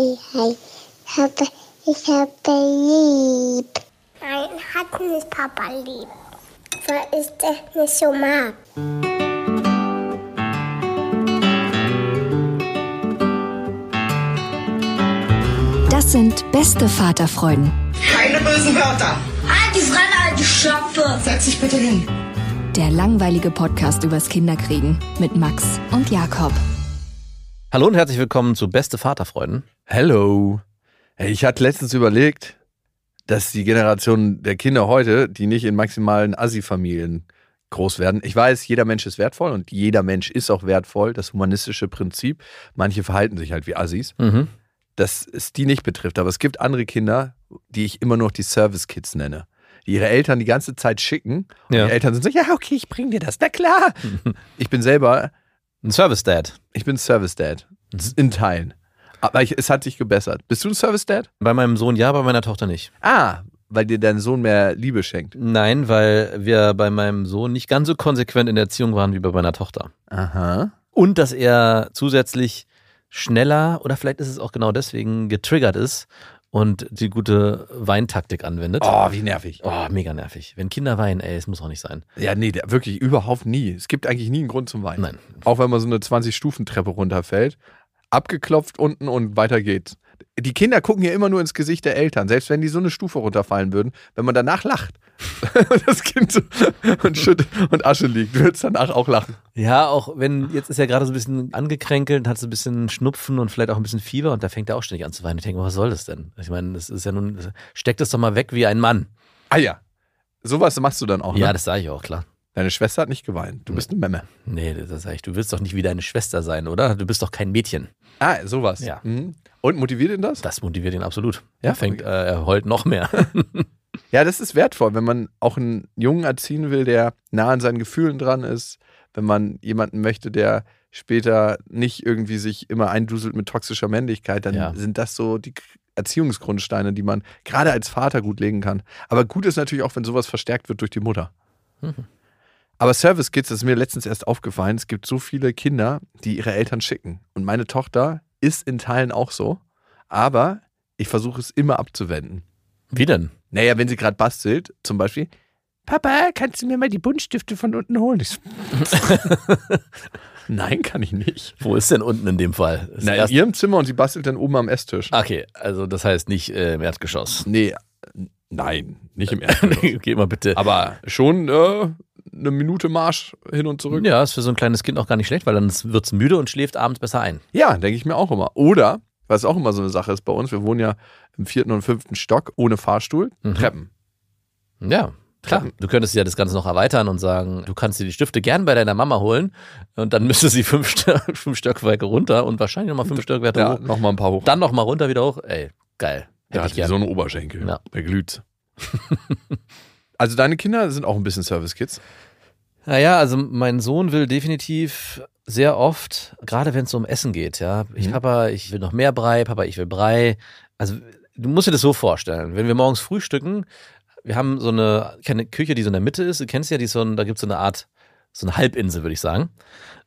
Hi, hi. Ich habe, ich habe lieb. Nein, hat nicht Papa lieb. Weil ich das nicht so mag. Das sind beste Vaterfreuden. Keine bösen Wörter. Halt die Fremde, alte Schöpfe. Setz dich bitte hin. Der langweilige Podcast übers Kinderkriegen mit Max und Jakob. Hallo und herzlich willkommen zu Beste Vaterfreuden. Hello. Hey, Ich hatte letztens überlegt, dass die Generation der Kinder heute, die nicht in maximalen Assi-Familien groß werden. Ich weiß, jeder Mensch ist wertvoll und jeder Mensch ist auch wertvoll, das humanistische Prinzip. Manche verhalten sich halt wie Assis. Mhm. Dass es die nicht betrifft. Aber es gibt andere Kinder, die ich immer noch die Service-Kids nenne. Die ihre Eltern die ganze Zeit schicken. Und Ja. die Eltern sind so, ja, okay, ich bring dir das. Na klar. ich bin selber Ein Service Dad. ich bin Service Dad. In Teilen. Aber ich, es hat sich gebessert. Bist du ein Service Dad? Bei meinem Sohn ja, bei meiner Tochter nicht. Ah, weil dir dein Sohn mehr Liebe schenkt. Nein, weil wir bei meinem Sohn nicht ganz so konsequent in der Erziehung waren wie bei meiner Tochter. Aha. Und dass er zusätzlich schneller oder vielleicht ist es auch genau deswegen getriggert ist und die gute Weintaktik anwendet. Oh, wie nervig. Oh, mega nervig. Wenn Kinder weinen, ey, es muss auch nicht sein. Ja, nee, wirklich überhaupt nie. Es gibt eigentlich nie einen Grund zum Weinen. Nein. Auch wenn man so eine 20-Stufen-Treppe runterfällt. Abgeklopft unten und weiter geht's. Die Kinder gucken ja immer nur ins Gesicht der Eltern, selbst wenn die so eine Stufe runterfallen würden. Wenn man danach lacht und das Kind so und Schutt und Asche liegt, wird es danach auch lachen. Ja, auch wenn, jetzt ist er gerade so ein bisschen angekränkelt, hat so ein bisschen Schnupfen und vielleicht auch ein bisschen Fieber und da fängt er auch ständig an zu weinen. Ich denke, was soll das denn? Ich meine, das ist ja nun, steckt es doch mal weg wie ein Mann. Ah ja, sowas machst du dann auch. Ne? Ja, das sage ich auch, klar. Deine Schwester hat nicht geweint. Du bist eine Memme. Nee, das sag ich, du willst doch nicht wie deine Schwester sein, oder? Du bist doch kein Mädchen. Ah, sowas. Ja. Mhm. Und motiviert ihn das? Das motiviert ihn absolut. Ja? Er fängt, äh, er heult noch mehr. Ja, das ist wertvoll, wenn man auch einen Jungen erziehen will, der nah an seinen Gefühlen dran ist, wenn man jemanden möchte, der später nicht irgendwie sich immer einduselt mit toxischer Männlichkeit, dann Ja. sind das so die Erziehungsgrundsteine, die man gerade als Vater gut legen kann. Aber gut ist natürlich auch, wenn sowas verstärkt wird durch die Mutter. Aber Service Kids, das ist mir letztens erst aufgefallen, es gibt so viele Kinder, die ihre Eltern schicken. Und meine Tochter ist in Teilen auch so, aber ich versuche es immer abzuwenden. wie denn? Naja, wenn sie gerade bastelt, zum Beispiel, Papa, kannst du mir mal die Buntstifte von unten holen? Ich so, Nein, kann ich nicht. Wo ist denn unten in dem Fall? Ist Na, in ihrem Zimmer und sie bastelt dann oben am Esstisch. okay, also das heißt nicht äh, im Erdgeschoss. Nee, nein, nicht im Erdgeschoss. Geh mal bitte. Aber schon äh, eine Minute Marsch hin und zurück. Ja, ist für so ein kleines Kind auch gar nicht schlecht, weil dann wird es müde und schläft abends besser ein. Ja, denke ich mir auch immer. Oder, was auch immer so eine Sache ist bei uns, wir wohnen ja im vierten und fünften Stock ohne Fahrstuhl, Mhm. Treppen. Ja, klar. Treppen. Du könntest ja das Ganze noch erweitern und sagen, du kannst dir die Stifte gern bei deiner Mama holen und dann müsste sie fünf, fünf Stockwerke runter und wahrscheinlich nochmal fünf Stockwerke Ja, hoch. nochmal ein paar hoch. Dann nochmal runter, wieder hoch. Ey, geil. Der Hätte hat ich wie gern. so einen Oberschenkel. Ja. Der glüht. also deine Kinder sind auch ein bisschen Service-Kids. Naja, also mein Sohn will definitiv sehr oft, gerade wenn es so um Essen geht, ja, ich, Mhm. Papa, ich will noch mehr Brei, Papa, ich will Brei. Also du musst dir das so vorstellen, wenn wir morgens frühstücken, wir haben so eine, keine Küche, die so in der Mitte ist, du kennst ja, die so ein, da gibt es so eine Art, so eine Halbinsel, würde ich sagen.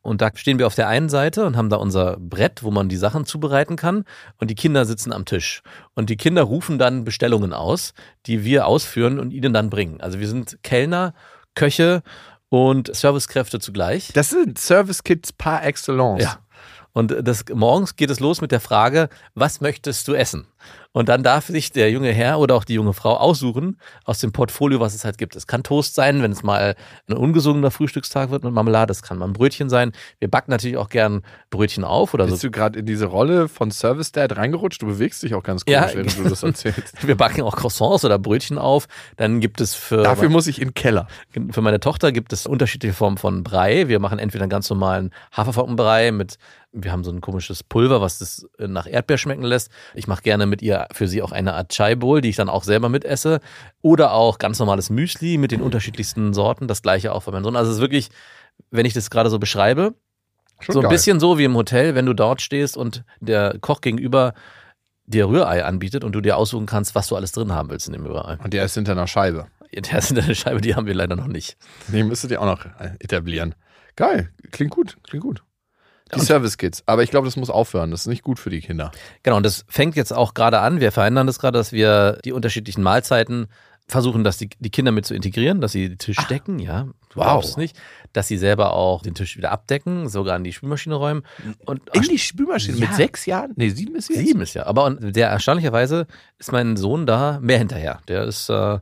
Und da stehen wir auf der einen Seite und haben da unser Brett, wo man die Sachen zubereiten kann. Und die Kinder sitzen am Tisch. Und die Kinder rufen dann Bestellungen aus, die wir ausführen und ihnen dann bringen. Also wir sind Kellner, Köche und Servicekräfte zugleich. Das sind Service-Kids par excellence. Ja. Und das, morgens geht es los mit der Frage, was möchtest du essen? Und dann darf sich der junge Herr oder auch die junge Frau aussuchen aus dem Portfolio, was es halt gibt. Es kann Toast sein, wenn es mal ein ungesungener Frühstückstag wird mit Marmelade. Es kann mal ein Brötchen sein. Wir backen natürlich auch gern Brötchen auf oder Bist so. du gerade in diese Rolle von Service Dad reingerutscht? Du bewegst dich auch ganz komisch, Ja. während du das erzählst. Wir backen auch Croissants oder Brötchen auf. Dann gibt es für Dafür muss ich in den Keller. Für meine Tochter gibt es unterschiedliche Formen von Brei. Wir machen entweder einen ganz normalen Haferflockenbrei mit, wir haben so ein komisches Pulver, was das nach Erdbeer schmecken lässt. Ich mache gerne mit ihr für sie auch eine Art Chai Bowl, die ich dann auch selber mitesse. Oder auch ganz normales Müsli mit den unterschiedlichsten Sorten. Das gleiche auch für meinen Sohn. Also es ist wirklich, wenn ich das gerade so beschreibe, Schon so ein geil. bisschen so wie im Hotel, wenn du dort stehst und der Koch gegenüber dir Rührei anbietet und du dir aussuchen kannst, was du alles drin haben willst in dem Rührei. Und der ist hinter einer Scheibe. Der ist in der Scheibe, die haben wir leider noch nicht. Den müsstet ihr auch noch etablieren. Geil. Klingt gut. Klingt gut. Die Service Kids. Aber ich glaube, das muss aufhören. Das ist nicht gut für die Kinder. Genau, und das fängt jetzt auch gerade an. Wir verändern das gerade, dass wir die unterschiedlichen Mahlzeiten versuchen, dass die, die Kinder mit zu integrieren, dass sie den Tisch decken, ja. Du Wow. nicht. Dass sie selber auch den Tisch wieder abdecken, sogar in die Spülmaschine räumen. Und In die Spülmaschine Ja. mit sechs Jahren? Nee, sieben ist jetzt? Sieben ist ja. Aber und der erstaunlicherweise ist mein Sohn da mehr hinterher. Der ist äh,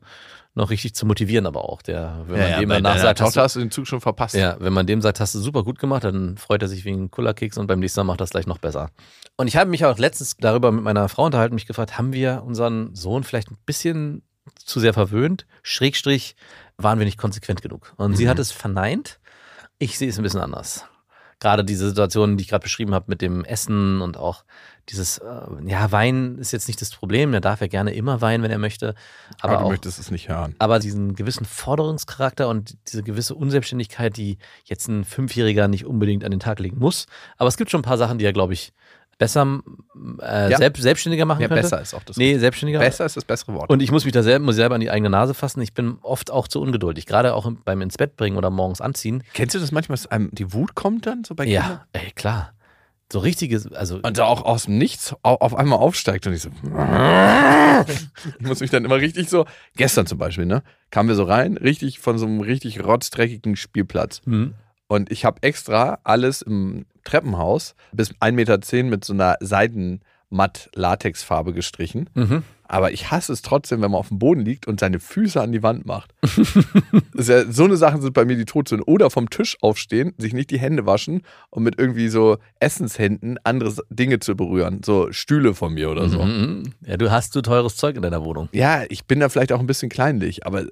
noch richtig zu motivieren, aber auch. Der, wenn Ja, man ja, dem danach sagt, hast du, hast du den Zug schon verpasst. ja, wenn man dem sagt, hast du super gut gemacht, dann freut er sich wegen Kullerkeks und beim nächsten Mal macht er es gleich noch besser. Und ich habe mich auch letztens darüber mit meiner Frau unterhalten, mich gefragt, haben wir unseren Sohn vielleicht ein bisschen zu sehr verwöhnt? Schrägstrich, waren wir nicht konsequent genug? Und sie hat es verneint. Ich sehe es ein bisschen anders. Gerade diese Situation, die ich gerade beschrieben habe mit dem Essen und auch dieses, äh, ja, Wein ist jetzt nicht das Problem. Er darf ja gerne immer weinen, wenn er möchte. aber, Aber, du auch, möchtest es nicht hören. aber diesen gewissen Forderungscharakter und diese gewisse Unselbstständigkeit, die jetzt ein Fünfjähriger nicht unbedingt an den Tag legen muss. Aber es gibt schon ein paar Sachen, die er, glaube ich, besser äh, Ja. selbst, selbstständiger machen Ja, könnte. besser ist auch das. Nee, selbstständiger. Besser ist das bessere Wort. Und ich muss mich da selber, muss selber an die eigene Nase fassen. Ich bin oft auch zu ungeduldig. Gerade auch beim ins Bett bringen oder morgens anziehen. Kennst du das manchmal, dass einem die Wut kommt dann so bei Kindern? Ja, ey, klar. So richtiges, also Und da auch aus dem Nichts au- auf einmal aufsteigt und ich so. Ich muss mich dann immer richtig so. Gestern zum Beispiel, ne? Kamen wir so rein, richtig von so einem richtig rotzdreckigen Spielplatz. hm, Und ich habe extra alles im Treppenhaus bis 1,10 Meter mit so einer Seidenmatt-Latexfarbe gestrichen. mhm. Aber ich hasse es trotzdem, wenn man auf dem Boden liegt und seine Füße an die Wand macht. ja, so eine Sachen sind bei mir die Todsünden. Oder vom Tisch aufstehen, sich nicht die Hände waschen und mit irgendwie so Essenshänden andere Dinge zu berühren. So Stühle von mir oder so. Mhm. Ja, du hast so teures Zeug in deiner Wohnung. Ja, ich bin da vielleicht auch ein bisschen kleinlich, aber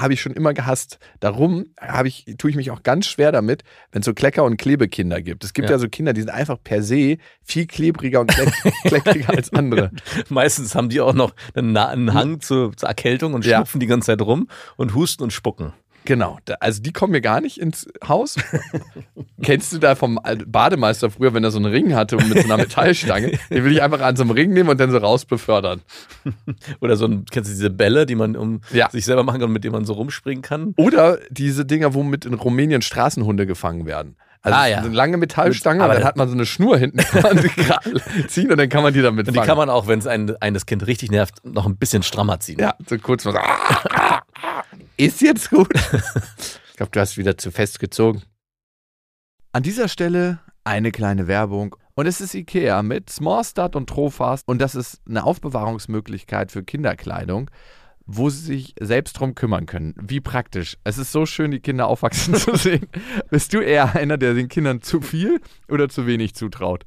habe ich schon immer gehasst. Darum habe ich, tue ich mich auch ganz schwer damit, wenn es so Klecker- und Klebekinder gibt. Es gibt ja. Ja. so Kinder, die sind einfach per se viel klebriger und kleck kleckiger als andere. Meistens haben die auch noch einen, einen Hang zur, zur Erkältung und Ja. schnupfen die ganze Zeit rum und husten und spucken. Genau, also die kommen mir gar nicht ins Haus. Kennst du da vom Bademeister früher, wenn er so einen Ring hatte und mit so einer Metallstange? Den will ich einfach an so einem Ring nehmen und dann so raus befördern. Oder so ein, kennst du diese Bälle, die man um Ja. sich selber machen kann, mit denen man so rumspringen kann? Oder diese Dinger, womit in Rumänien Straßenhunde gefangen werden. Also Ah, ja. eine lange Metallstange, Aber und dann hat man so eine Schnur hinten, gerade ziehen und dann kann man die damit Und die fangen. kann man auch, wenn es ein, eines Kind richtig nervt, noch ein bisschen strammer ziehen. ja, so kurz mal so. Ist jetzt gut. Ich glaube, du hast wieder zu fest gezogen. An dieser Stelle eine kleine Werbung. Und es ist Ikea mit Smallstart und Trofast. Und das ist eine Aufbewahrungsmöglichkeit für Kinderkleidung, wo sie sich selbst drum kümmern können. Wie praktisch. Es ist so schön, die Kinder aufwachsen zu sehen. Bist du eher einer, der den Kindern zu viel oder zu wenig zutraut?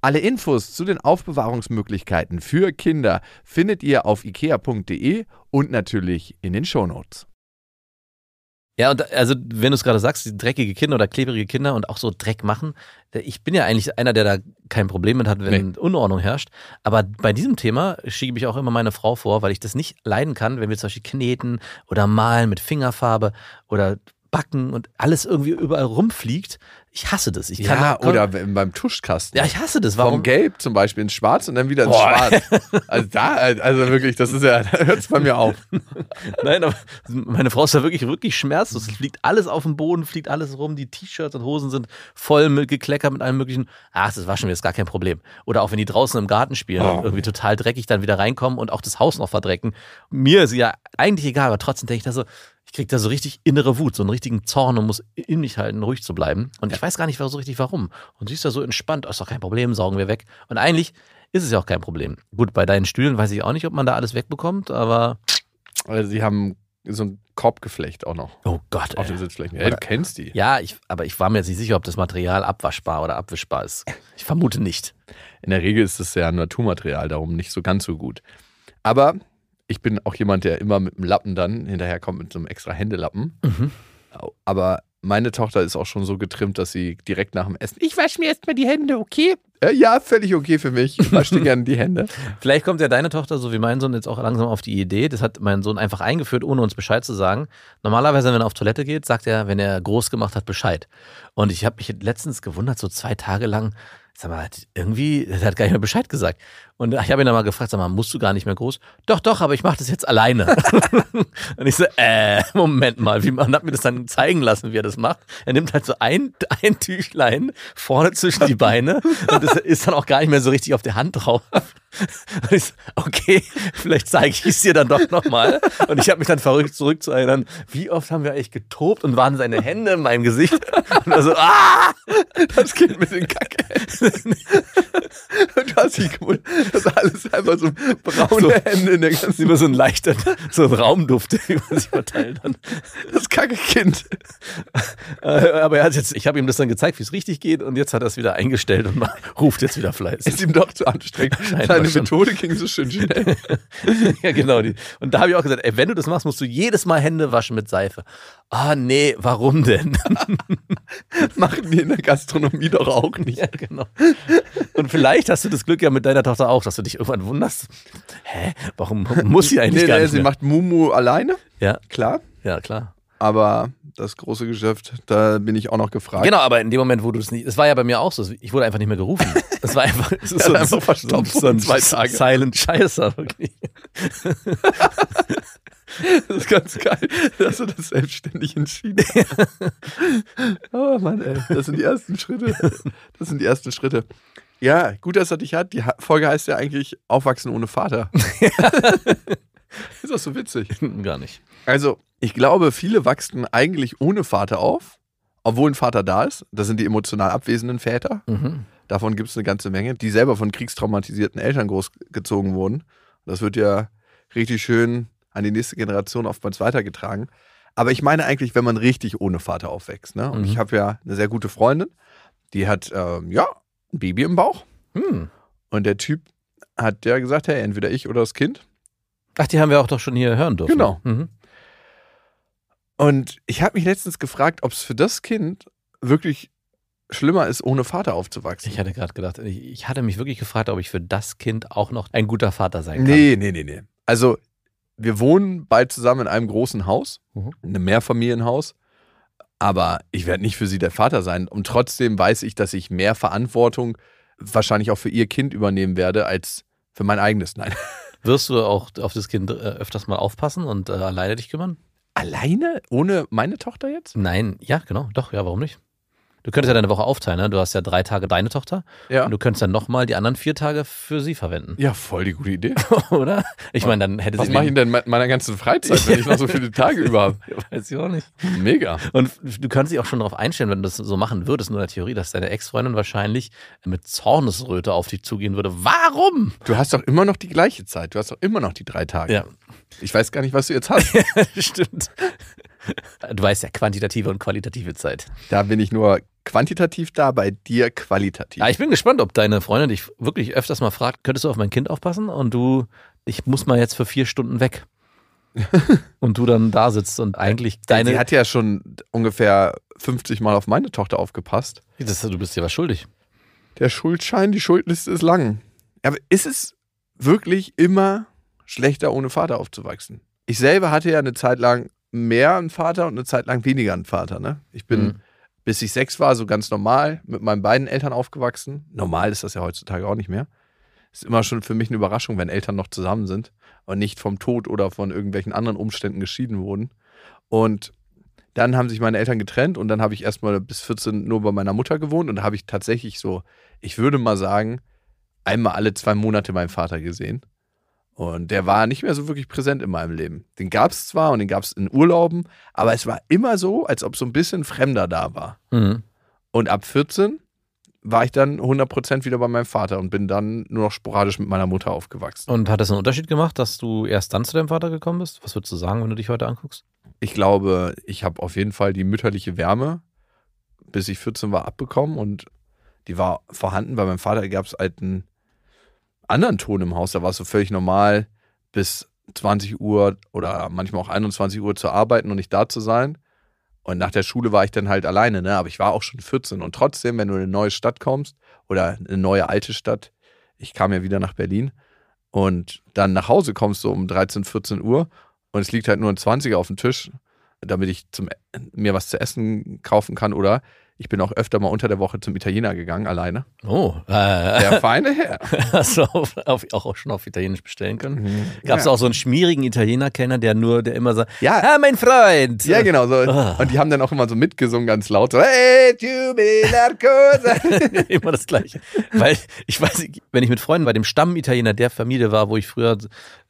Alle Infos zu den Aufbewahrungsmöglichkeiten für Kinder findet ihr auf ikea.de und natürlich in den Shownotes. Ja, und also, wenn du es gerade sagst, dreckige Kinder oder klebrige Kinder und auch so Dreck machen, ich bin ja eigentlich einer, der da kein Problem mit hat, wenn Unordnung herrscht. Aber bei diesem Thema schiebe ich auch immer meine Frau vor, weil ich das nicht leiden kann, wenn wir zum Beispiel kneten oder malen mit Fingerfarbe oder backen und alles irgendwie überall rumfliegt. Ich hasse das. Ich kann Ja, da- oder beim Tuschkasten. Ja, ich hasse das. Vom Warum? Gelb zum Beispiel ins Schwarz und dann wieder ins Boah. Schwarz. Also da, also wirklich, das ist ja, da hört es bei mir auf. Nein, aber meine Frau ist da wirklich, wirklich schmerzlos. Es fliegt alles auf dem Boden, fliegt alles rum. Die T-Shirts und Hosen sind voll mit gekleckert mit allem möglichen. Ach, das waschen wir, ist gar kein Problem. Oder auch wenn die draußen im Garten spielen Oh. und irgendwie total dreckig dann wieder reinkommen und auch das Haus noch verdrecken. Mir ist ja eigentlich egal, aber trotzdem denke ich da so, ich kriege da so richtig innere Wut, so einen richtigen Zorn und muss in mich halten, ruhig zu bleiben. Und ich weiß gar nicht so richtig warum. Und sie ist da so entspannt, ist doch kein Problem, saugen wir weg. Und eigentlich ist es ja auch kein Problem. Gut, bei deinen Stühlen weiß ich auch nicht, ob man da alles wegbekommt, aber Also sie haben so ein Korbgeflecht auch noch Oh Gott. auf Ey. den Sitzflächen. Ja, du kennst die. Ja, ich, aber ich war mir jetzt nicht sicher, ob das Material abwaschbar oder abwischbar ist. Ich vermute nicht. In der Regel ist es ja Naturmaterial, darum nicht so ganz so gut. Aber ich bin auch jemand, der immer mit dem Lappen dann hinterherkommt, mit so einem extra Händelappen. Mhm. Aber meine Tochter ist auch schon so getrimmt, dass sie direkt nach dem Essen, ich wasche mir erstmal die Hände, okay? Äh, ja, völlig okay für mich. Ich wasche dir gerne die Hände. Vielleicht kommt ja deine Tochter, so wie mein Sohn, jetzt auch langsam auf die Idee. Das hat mein Sohn einfach eingeführt, ohne uns Bescheid zu sagen. Normalerweise, wenn er auf Toilette geht, sagt er, wenn er groß gemacht hat, Bescheid. Und ich habe mich letztens gewundert, so zwei Tage lang, sag mal, irgendwie, er hat gar nicht mehr Bescheid gesagt. Und ich habe ihn dann mal gefragt, sag mal, musst du gar nicht mehr groß? Doch, doch, aber ich mache das jetzt alleine. und ich so, äh, Moment mal, wie man hat mir das dann zeigen lassen, wie er das macht. Er nimmt halt so ein, ein Tüchlein vorne zwischen die Beine und das ist dann auch gar nicht mehr so richtig auf der Hand drauf. Und ich so, okay, vielleicht zeige ich es dir dann doch nochmal. Und ich habe mich dann verrückt zurückzuerinnern, wie oft haben wir eigentlich getobt und waren seine Hände in meinem Gesicht. Und er so, ah! Das Kind mit den Kacke. Und du hast dich gewundert, dass alles einfach so braune So. Hände in der ganzen Immer so ein leichter, so ein Raumduft, den man sich verteilt hat. Das Kacke-Kind. Äh, Aber er hat jetzt, ich habe ihm das dann gezeigt, wie es richtig geht und jetzt hat er es wieder eingestellt und ruft jetzt wieder fleißig. Ist ihm doch zu anstrengend. Seine. Methode ging so schön schnell. ja, genau. Und da habe ich auch gesagt, ey, wenn du das machst, musst du jedes Mal Hände waschen mit Seife. Ah, nee, warum denn? Machen die in der Gastronomie doch auch nicht. ja, genau. Und vielleicht hast du das Glück ja mit deiner Tochter auch, dass du dich irgendwann wunderst. Hä, warum muss sie eigentlich Nee, gar nee, nicht sie mehr? macht Mumu alleine, Ja, klar. ja, klar. Aber das große Geschäft, da bin ich auch noch gefragt. Genau, aber in dem Moment, wo du es nicht, es war ja bei mir auch so, ich wurde einfach nicht mehr gerufen. Es war einfach, es ist so, einfach so, verstopft so ein zwei Tage. Silent Scheißer, wirklich. Das ist ganz geil, dass du das selbstständig entschieden hast. oh Mann, ey. Das sind die ersten Schritte. Das sind die ersten Schritte. Ja, gut, dass er dich hat. Die Folge heißt ja eigentlich Aufwachsen ohne Vater. ist das so witzig? Gar nicht. Also, ich glaube, viele wachsen eigentlich ohne Vater auf, obwohl ein Vater da ist. Das sind die emotional abwesenden Väter. Mhm. Davon gibt es eine ganze Menge, die selber von kriegstraumatisierten Eltern großgezogen wurden. Das wird ja richtig schön an die nächste Generation oftmals weitergetragen. Aber ich meine eigentlich, wenn man richtig ohne Vater aufwächst. Ne? Und Mhm. ich habe ja eine sehr gute Freundin, die hat ähm, ja ein Baby im Bauch. Hm. Und der Typ hat ja gesagt, hey, entweder ich oder das Kind. Ach, die haben wir auch doch schon hier hören dürfen. Genau. Mhm. Und ich habe mich letztens gefragt, ob es für das Kind wirklich schlimmer ist, ohne Vater aufzuwachsen. Ich hatte gerade gedacht, ich, ich hatte mich wirklich gefragt, ob ich für das Kind auch noch ein guter Vater sein kann. Nee, nee, nee, nee. Also, wir wohnen bald zusammen in einem großen Haus, Mhm. einem Mehrfamilienhaus. Aber ich werde nicht für sie der Vater sein. Und trotzdem weiß ich, dass ich mehr Verantwortung wahrscheinlich auch für ihr Kind übernehmen werde, als für mein eigenes. Nein. Wirst du auch auf das Kind äh, öfters mal aufpassen und äh, alleine dich kümmern? Alleine? Ohne meine Tochter jetzt? Nein, ja, genau, doch, ja, warum nicht? Du könntest ja deine Woche aufteilen, ne? Du hast ja drei Tage deine Tochter Ja. und du könntest dann nochmal die anderen vier Tage für sie verwenden, Ja, voll die gute Idee. oder? Ich meine, dann hätte Was sie mache ich denn mit meiner ganzen Freizeit, wenn ich noch so viele Tage über habe? Weiß ich auch nicht. Mega. Und du kannst dich auch schon darauf einstellen, wenn du das so machen würdest, nur in der Theorie, dass deine Ex-Freundin wahrscheinlich mit Zornesröte auf dich zugehen würde. Warum? Du hast doch immer noch die gleiche Zeit. Du hast doch immer noch die drei Tage. Ja, Ich weiß gar nicht, was du jetzt hast. stimmt. Du weißt ja, quantitative und qualitative Zeit. Da bin ich nur quantitativ da, bei dir qualitativ. Ja, ich bin gespannt, ob deine Freundin dich wirklich öfters mal fragt, könntest du auf mein Kind aufpassen? Und du, ich muss mal jetzt für vier Stunden weg. und du dann da sitzt und eigentlich deine. Sie hat ja schon ungefähr 50 Mal auf meine Tochter aufgepasst. das, du bist dir was schuldig. Der Schuldschein, die Schuldliste ist lang. Aber ist es wirklich immer schlechter, ohne Vater aufzuwachsen? Ich selber hatte ja eine Zeit lang mehr einen Vater und eine Zeit lang weniger einen Vater. Ne? Ich bin, Mhm. bis ich sechs war, so ganz normal mit meinen beiden Eltern aufgewachsen. Normal ist das ja heutzutage auch nicht mehr. Ist immer schon für mich eine Überraschung, wenn Eltern noch zusammen sind und nicht vom Tod oder von irgendwelchen anderen Umständen geschieden wurden. Und dann haben sich meine Eltern getrennt und dann habe ich erstmal bis 14 nur bei meiner Mutter gewohnt und da habe ich tatsächlich so, ich würde mal sagen, einmal alle zwei Monate meinen Vater gesehen. Und der war nicht mehr so wirklich präsent in meinem Leben. Den gab es zwar und den gab es in Urlauben, aber es war immer so, als ob so ein bisschen Fremder da war. Mhm. Und ab 14 war ich dann 100% wieder bei meinem Vater und bin dann nur noch sporadisch mit meiner Mutter aufgewachsen. Und hat das einen Unterschied gemacht, dass du erst dann zu deinem Vater gekommen bist? Was würdest du sagen, wenn du dich heute anguckst? Ich glaube, ich habe auf jeden Fall die mütterliche Wärme, bis ich 14 war, abbekommen und die war vorhanden. Bei meinem Vater gab es halt einen anderen Ton im Haus. Da war es so völlig normal, bis 20 Uhr oder manchmal auch 21 Uhr zu arbeiten und nicht da zu sein. Und nach der Schule war ich dann halt alleine, ne? Aber ich war auch schon 14. Und trotzdem, wenn du in eine neue Stadt kommst oder eine neue alte Stadt, ich kam ja wieder nach Berlin und dann nach Hause kommst du um 13, 14 Uhr und es liegt halt nur ein 20er auf dem Tisch, damit ich zum, mir was zu essen kaufen kann oder ich bin auch öfter mal unter der Woche zum Italiener gegangen, alleine. Oh, äh, Der feine Herr. hast du auf, auf, auch schon auf Italienisch bestellen können? Gab es Ja. auch so einen schmierigen Italiener-Kellner, der nur, der immer sagt, Ja. ah, mein Freund. Ja, genau. So. Ah. Und die haben dann auch immer so mitgesungen, ganz laut. So, hey, immer das Gleiche. Weil ich weiß, wenn ich mit Freunden bei dem Stamm-Italiener der Familie war, wo ich früher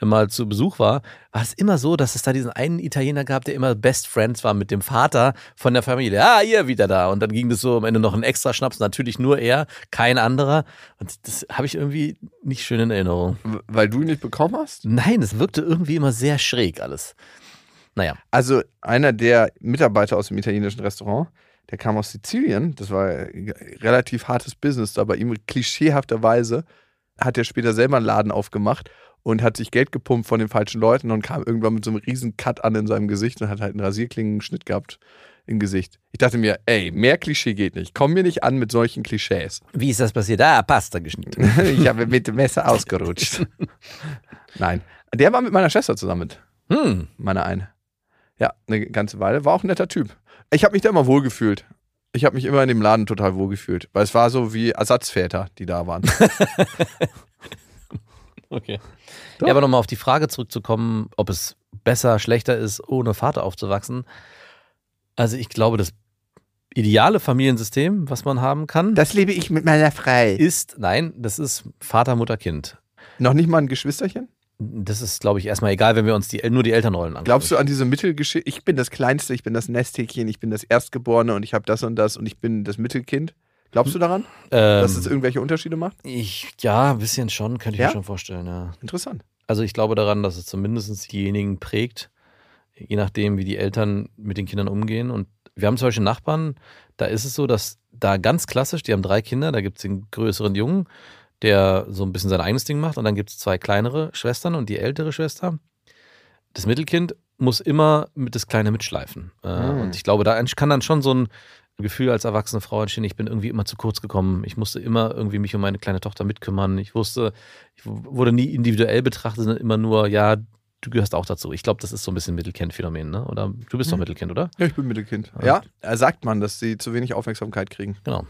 mal zu Besuch war, war es immer so, dass es da diesen einen Italiener gab, der immer Best Friends war mit dem Vater von der Familie. Ah, ihr wieder da. Und dann ging das so am Ende noch ein extra Schnaps, natürlich nur er, kein anderer. Und das habe ich irgendwie nicht schön in Erinnerung. Weil du ihn nicht bekommen hast? Nein, es wirkte irgendwie immer sehr schräg alles. Naja, Also einer der Mitarbeiter aus dem italienischen Restaurant, der kam aus Sizilien. Das war relativ hartes Business, da bei ihm klischeehafterweise hat er später selber einen Laden aufgemacht und hat sich Geld gepumpt von den falschen Leuten und kam irgendwann mit so einem riesen Cut an in seinem Gesicht und hat halt einen Rasierklingenschnitt gehabt im Gesicht. Ich dachte mir, ey, mehr Klischee geht nicht. Komm mir nicht an mit solchen Klischees. wie ist das passiert? Ah, Pasta geschnitten. ich habe mit dem Messer ausgerutscht. Nein. Der war mit meiner Schwester zusammen mit. Hm. Meine eine. Ja, eine ganze Weile. War auch ein netter Typ. Ich habe mich da immer wohlgefühlt. Ich habe mich immer in dem Laden total wohlgefühlt. Weil es war so wie Ersatzväter, die da waren. Okay. Doch. Ja, aber nochmal auf die Frage zurückzukommen, ob es besser, schlechter ist, ohne Vater aufzuwachsen. Also ich glaube, das ideale Familiensystem, was man haben kann, Das lebe ich mit meiner Frei. ist, nein, das ist Vater, Mutter, Kind. Noch nicht mal ein Geschwisterchen? Das ist, glaube ich, erstmal egal, wenn wir uns die, nur die Elternrollen angucken. Glaubst du an diese Mittelgeschichte? Ich bin das Kleinste, ich bin das Nesthäkchen, ich bin das Erstgeborene und ich habe das und das und ich bin das Mittelkind. Glaubst du daran, ähm, dass es irgendwelche Unterschiede macht? ich, Ja, ein bisschen schon, könnte ich Ja? mir schon vorstellen, ja. Interessant. Also ich glaube daran, dass es zumindest diejenigen prägt, je nachdem, wie die Eltern mit den Kindern umgehen. Und wir haben zum Beispiel Nachbarn, da ist es so, dass da ganz klassisch, die haben drei Kinder, da gibt es den größeren Jungen, der so ein bisschen sein eigenes Ding macht. Und dann gibt es zwei kleinere Schwestern und die ältere Schwester. Das Mittelkind muss immer mit das Kleine mitschleifen. Äh, Hm. Und ich glaube, da kann dann schon so ein Gefühl als erwachsene Frau entstehen, ich bin irgendwie immer zu kurz gekommen. Ich musste immer irgendwie mich um meine kleine Tochter mitkümmern. Ich wusste, ich wurde nie individuell betrachtet, sondern immer nur, ja, du gehörst auch dazu. Ich glaube, das ist so ein bisschen Mittelkind-Phänomen, ne? Oder du bist doch Mhm. Mittelkind, oder? Ja, ich bin Mittelkind. Ja, äh, sagt man, dass sie zu wenig Aufmerksamkeit kriegen. Genau.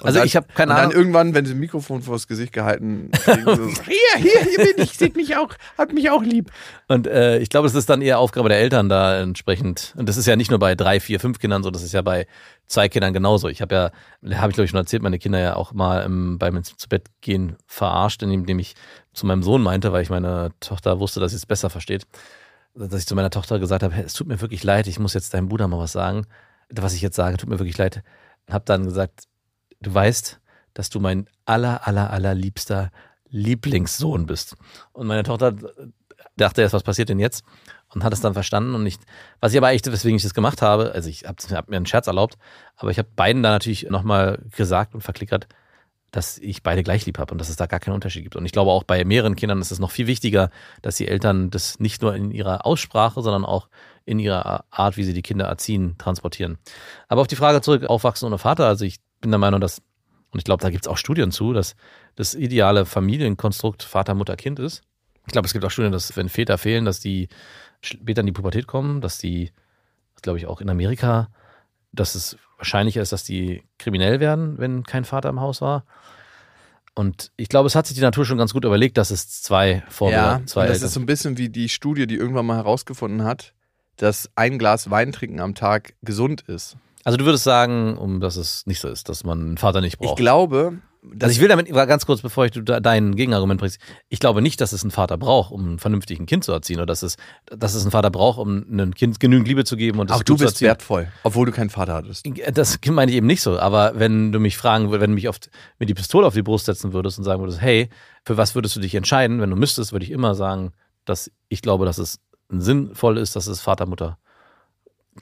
Und Also dann, ich habe keine und dann Ahnung. irgendwann, wenn sie ein Mikrofon vors Gesicht gehalten kriegen, so, hier, hier, hier bin ich, seht mich auch, habt mich auch lieb. Und äh, ich glaube, es ist dann eher Aufgabe der Eltern da entsprechend. Und das ist ja nicht nur bei drei, vier, fünf Kindern so, das ist ja bei zwei Kindern genauso. Ich habe ja, habe ich glaube ich schon erzählt, meine Kinder ja auch mal im, beim ins zu Bett gehen verarscht, indem ich zu meinem Sohn meinte, weil ich meine Tochter wusste, dass sie es besser versteht, dass ich zu meiner Tochter gesagt habe, es tut mir wirklich leid, ich muss jetzt deinem Bruder mal was sagen. Was ich jetzt sage, tut mir wirklich leid. Habe dann gesagt, du weißt, dass du mein aller, aller, allerliebster Lieblingssohn bist. Und meine Tochter dachte erst, was passiert denn jetzt? Und hat es dann verstanden. Und ich, was ich aber echt, weswegen ich das gemacht habe, also ich habe hab mir einen Scherz erlaubt, aber ich habe beiden da natürlich nochmal gesagt und verklickert, dass ich beide gleich lieb habe und dass es da gar keinen Unterschied gibt. Und ich glaube auch bei mehreren Kindern ist es noch viel wichtiger, dass die Eltern das nicht nur in ihrer Aussprache, sondern auch in ihrer Art, wie sie die Kinder erziehen, transportieren. Aber auf die Frage zurück, aufwachsen ohne Vater, also ich bin der Meinung, dass, und ich glaube, da gibt es auch Studien zu, dass das ideale Familienkonstrukt Vater, Mutter, Kind ist. Ich glaube, es gibt auch Studien, dass wenn Väter fehlen, dass die später in die Pubertät kommen, dass die, glaube ich, auch in Amerika, dass es wahrscheinlicher ist, dass die kriminell werden, wenn kein Vater im Haus war. Und ich glaube, es hat sich die Natur schon ganz gut überlegt, dass es zwei Vorbilder, Ja, zwei das Eltern. ist so ein bisschen wie die Studie, die irgendwann mal herausgefunden hat, dass ein Glas Wein trinken am Tag gesund ist. Also du würdest sagen, um dass es nicht so ist, dass man einen Vater nicht Ich braucht. glaube, also ich will damit, ganz kurz, bevor ich du dein Gegenargument bringst, ich glaube nicht, dass es ein Vater braucht, um vernünftig ein Kind zu erziehen oder dass es, dass es ein Vater braucht, um einem Kind genügend Liebe zu geben und das Auch du bist wertvoll, obwohl du keinen Vater hattest. Das meine ich eben nicht so. Aber wenn du mich fragen würdest, wenn du mich auf, mir die Pistole auf die Brust setzen würdest und sagen würdest, hey, für was würdest du dich entscheiden? Wenn du müsstest, würde ich immer sagen, dass ich glaube, dass es sinnvoll ist, dass es Vater, Mutter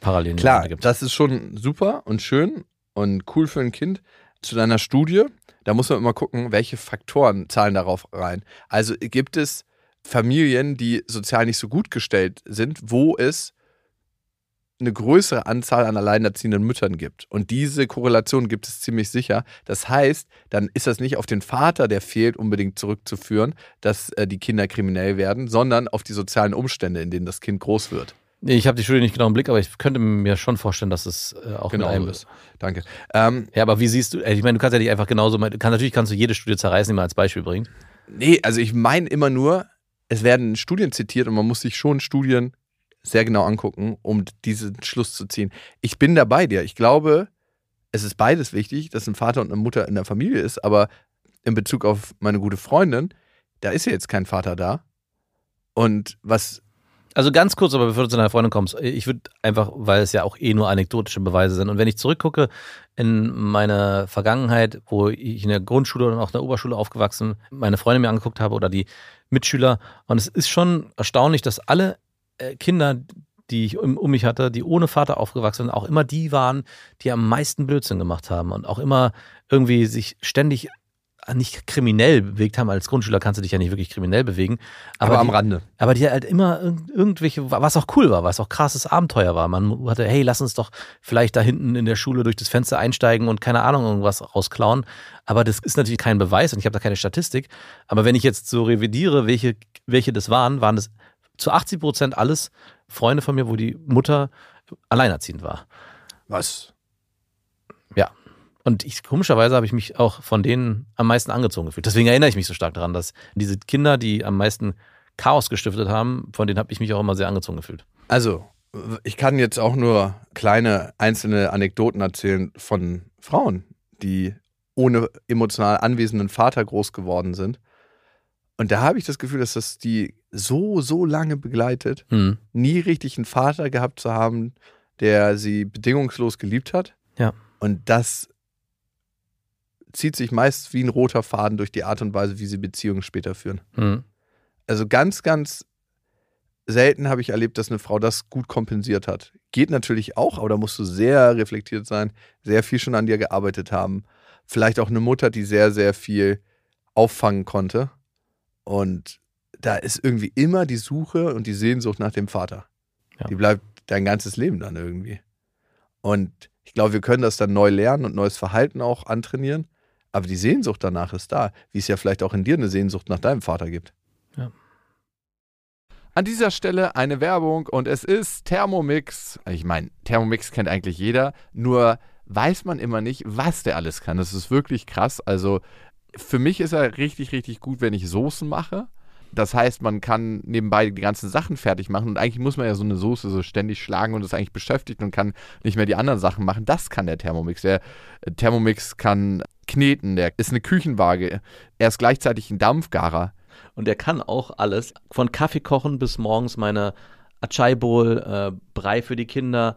parallel Klar, gibt. das ist schon super und schön und cool für ein Kind. Zu deiner Studie, da muss man immer gucken, welche Faktoren zahlen darauf rein. Also gibt es Familien, die sozial nicht so gut gestellt sind, wo es eine größere Anzahl an alleinerziehenden Müttern gibt. Und diese Korrelation gibt es ziemlich sicher. Das heißt, dann ist das nicht auf den Vater, der fehlt, unbedingt zurückzuführen, dass äh, die Kinder kriminell werden, sondern auf die sozialen Umstände, in denen das Kind groß wird. Nee, ich habe die Studie nicht genau im Blick, aber ich könnte mir schon vorstellen, dass es äh, auch Genau mit einem so ist. Danke. Ähm, Ja, aber wie siehst du, äh, ich meine, du kannst ja nicht einfach genauso, du kannst, natürlich kannst du jede Studie zerreißen, die man als Beispiel bringt. Nee, also ich meine immer nur, es werden Studien zitiert und man muss sich schon Studien sehr genau angucken, um diesen Schluss zu ziehen. Ich bin da bei dir. Ich glaube, es ist beides wichtig, dass ein Vater und eine Mutter in der Familie ist, aber in Bezug auf meine gute Freundin, da ist ja jetzt kein Vater da. Und was, Also ganz kurz, aber bevor du zu deiner Freundin kommst, ich würde einfach, weil es ja auch eh nur anekdotische Beweise sind. Und wenn ich zurückgucke in meine Vergangenheit, wo ich in der Grundschule und auch in der Oberschule aufgewachsen, meine Freunde mir angeguckt habe oder die Mitschüler, und es ist schon erstaunlich, dass alle äh, Kinder, die ich um, um mich hatte, die ohne Vater aufgewachsen sind, auch immer die waren, die am meisten Blödsinn gemacht haben und auch immer irgendwie sich ständig nicht kriminell bewegt haben. Als Grundschüler kannst du dich ja nicht wirklich kriminell bewegen. aber, die, am Rande. aber die halt immer irg- irgendwelche, was auch cool war, was auch krasses Abenteuer war. Man hatte, hey, lass uns doch vielleicht da hinten in der Schule durch das Fenster einsteigen und keine Ahnung, irgendwas rausklauen. Aber das ist natürlich kein Beweis und ich habe da keine Statistik. Aber wenn ich jetzt so revidiere, welche, welche das waren, waren das zu 80 Prozent alles Freunde von mir, wo die Mutter alleinerziehend war. Was? Ja. Und ich, komischerweise habe ich mich auch von denen am meisten angezogen gefühlt. Deswegen erinnere ich mich so stark daran, dass diese Kinder, die am meisten Chaos gestiftet haben, von denen habe ich mich auch immer sehr angezogen gefühlt. Also, ich kann jetzt auch nur kleine einzelne Anekdoten erzählen von Frauen, die ohne emotional anwesenden Vater groß geworden sind. Und da habe ich das Gefühl, dass das die so, so lange begleitet, Hm. nie richtig einen Vater gehabt zu haben, der sie bedingungslos geliebt hat. Ja. Und das zieht sich meist wie ein roter Faden durch die Art und Weise, wie sie Beziehungen später führen. Hm. Also ganz, ganz selten habe ich erlebt, dass eine Frau das gut kompensiert hat. Geht natürlich auch, aber da musst du sehr reflektiert sein, sehr viel schon an dir gearbeitet haben. Vielleicht auch eine Mutter, die sehr, sehr viel auffangen konnte. Und da ist irgendwie immer die Suche und die Sehnsucht nach dem Vater. Ja. Die bleibt dein ganzes Leben dann irgendwie. Und ich glaube, wir können das dann neu lernen und neues Verhalten auch antrainieren. Aber die Sehnsucht danach ist da, wie es ja vielleicht auch in dir eine Sehnsucht nach deinem Vater gibt. An dieser Stelle eine Werbung und es ist Thermomix. Ich meine, Thermomix kennt eigentlich jeder, nur weiß man immer nicht, was der alles kann. Das ist wirklich krass. Also für mich ist er richtig, richtig gut, wenn ich Soßen mache. Das heißt, man kann nebenbei die ganzen Sachen fertig machen und eigentlich muss man ja so eine Soße so ständig schlagen und ist eigentlich beschäftigt und kann nicht mehr die anderen Sachen machen. Das kann der Thermomix. Der äh, Thermomix kann kneten, der ist eine Küchenwaage. Er ist gleichzeitig ein Dampfgarer. Und der kann auch alles, von Kaffee kochen bis morgens meine Achai Bowl, äh, Brei für die Kinder,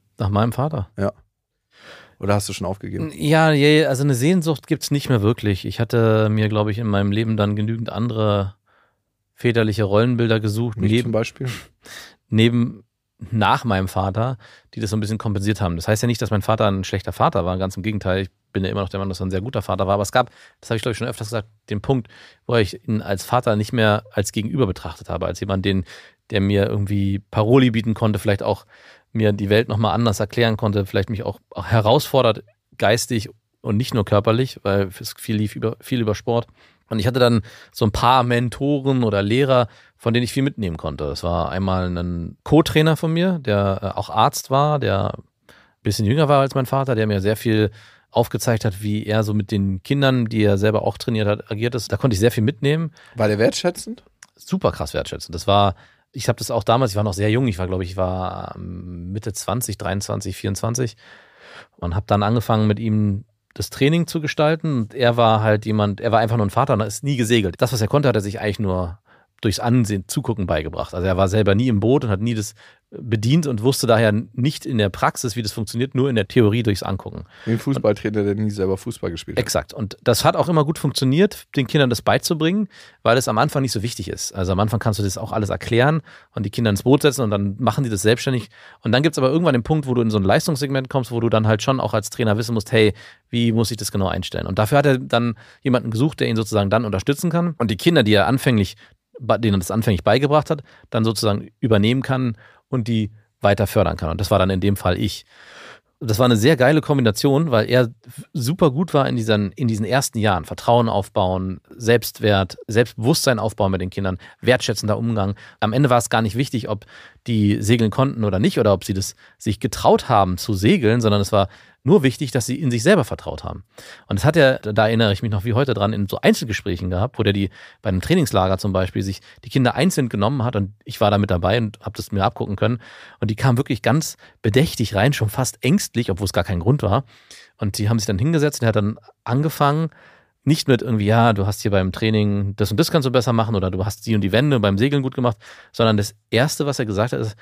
Nach meinem Vater. Ja. Oder hast du schon aufgegeben? Ja, also eine Sehnsucht gibt es nicht mehr wirklich. Ich hatte mir, glaube ich, in meinem Leben dann genügend andere väterliche Rollenbilder gesucht. Mich neben, zum Beispiel? neben nach meinem Vater, die das so ein bisschen kompensiert haben. Das heißt ja nicht, dass mein Vater ein schlechter Vater war, ganz im Gegenteil. Ich bin ja immer noch der Mann, dass er ein sehr guter Vater war. Aber es gab, das habe ich glaube ich schon öfters gesagt, den Punkt, wo ich ihn als Vater nicht mehr als Gegenüber betrachtet habe, als jemand, den, der mir irgendwie Paroli bieten konnte, vielleicht auch mir die Welt nochmal anders erklären konnte, vielleicht mich auch, herausfordert, geistig und nicht nur körperlich, weil es viel lief über, viel über Sport. Und ich hatte dann so ein paar Mentoren oder Lehrer, von denen ich viel mitnehmen konnte. Das war einmal ein Co-Trainer von mir, der äh, auch Arzt war, der ein bisschen jünger war als mein Vater, der mir sehr viel aufgezeigt hat, wie er so mit den Kindern, die er selber auch trainiert hat, agiert ist. Da konnte ich sehr viel mitnehmen. War der wertschätzend? Super krass wertschätzend. Das war, ich habe das auch damals, ich war noch sehr jung, ich war, glaube ich, war ähm, Mitte 20, 23, 24 und habe dann angefangen mit ihm das Training zu gestalten. Und er war halt jemand, er war einfach nur ein Vater und ist nie gesegelt. Das, was er konnte, hat er sich eigentlich nur durchs Ansehen, Zugucken beigebracht. Also er war selber nie im Boot und hat nie das bedient und wusste daher nicht in der Praxis, wie das funktioniert, nur in der Theorie durchs Angucken. Wie ein Fußballtrainer, der nie selber Fußball gespielt hat. Exakt. Und das hat auch immer gut funktioniert, den Kindern das beizubringen, weil es am Anfang nicht so wichtig ist. Also am Anfang kannst du das auch alles erklären und die Kinder ins Boot setzen und dann machen die das selbstständig. Und dann gibt es aber irgendwann den Punkt, wo du in so ein Leistungssegment kommst, wo du dann halt schon auch als Trainer wissen musst, hey, wie muss ich das genau einstellen? Und dafür hat er dann jemanden gesucht, der ihn sozusagen dann unterstützen kann. Und die Kinder, die er anfänglich, denen er das anfänglich beigebracht hat, dann sozusagen übernehmen kann und die weiter fördern kann. Und das war dann in dem Fall ich. Das war eine sehr geile Kombination, weil er super gut war in diesen, in diesen ersten Jahren. Vertrauen aufbauen, Selbstwert, Selbstbewusstsein aufbauen mit den Kindern, wertschätzender Umgang. Am Ende war es gar nicht wichtig, ob die segeln konnten oder nicht oder ob sie das sich getraut haben zu segeln, sondern es war nur wichtig, dass sie in sich selber vertraut haben. Und das hat er, da erinnere ich mich noch wie heute dran, in so Einzelgesprächen gehabt, wo der die bei einem Trainingslager zum Beispiel sich die Kinder einzeln genommen hat und ich war da mit dabei und habe das mir abgucken können. Und die kamen wirklich ganz bedächtig rein, schon fast ängstlich, obwohl es gar kein Grund war. Und die haben sich dann hingesetzt und er hat dann angefangen, nicht mit irgendwie, ja, du hast hier beim Training das und das kannst du besser machen oder du hast die und die Wände beim Segeln gut gemacht, sondern das Erste, was er gesagt hat, ist,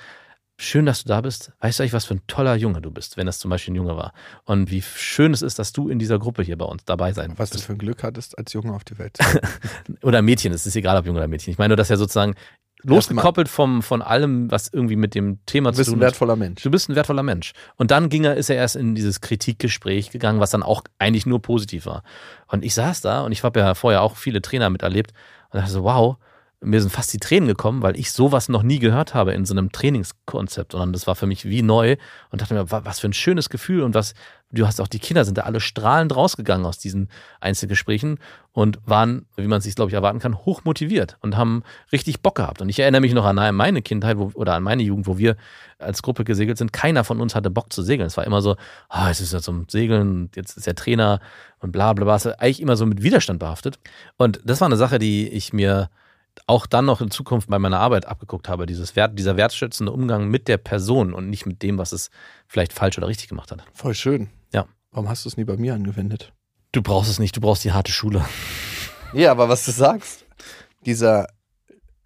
schön, dass du da bist. Weißt du eigentlich, was für ein toller Junge du bist, wenn das zum Beispiel ein Junge war? Und wie schön es ist, dass du in dieser Gruppe hier bei uns dabei sein Was du für ein Glück hattest, als Junge auf die Welt zu oder Mädchen, es ist egal, ob Junge oder Mädchen. Ich meine nur, dass er sozusagen losgekoppelt vom, von allem, was irgendwie mit dem Thema Du zu bist tun ein hat. wertvoller Mensch. Du bist ein wertvoller Mensch. Und dann ging er, ist er erst in dieses Kritikgespräch gegangen, was dann auch eigentlich nur positiv war. Und ich saß da und ich habe ja vorher auch viele Trainer miterlebt und dachte so, wow, mir sind fast die Tränen gekommen, weil ich sowas noch nie gehört habe in so einem Trainingskonzept, sondern das war für mich wie neu und dachte mir, wa- was für ein schönes Gefühl und was, du hast auch die Kinder sind da alle strahlend rausgegangen aus diesen Einzelgesprächen und waren, wie man es sich glaube ich erwarten kann, hoch motiviert und haben richtig Bock gehabt. Und ich erinnere mich noch an meine Kindheit wo, oder an meine Jugend, wo wir als Gruppe gesegelt sind. Keiner von uns hatte Bock zu segeln. Es war immer so, ah, es ist ja zum Segeln, jetzt ist der Trainer und bla bla bla. Es war eigentlich immer so mit Widerstand behaftet. Und das war eine Sache, die ich mir auch dann noch in Zukunft bei meiner Arbeit abgeguckt habe, dieses Wert, dieser wertschätzende Umgang mit der Person und nicht mit dem, was es vielleicht falsch oder richtig gemacht hat. Voll schön. Ja. Warum hast du es nie bei mir angewendet? Du brauchst es nicht, du brauchst die harte Schule. Ja, aber was du sagst, dieser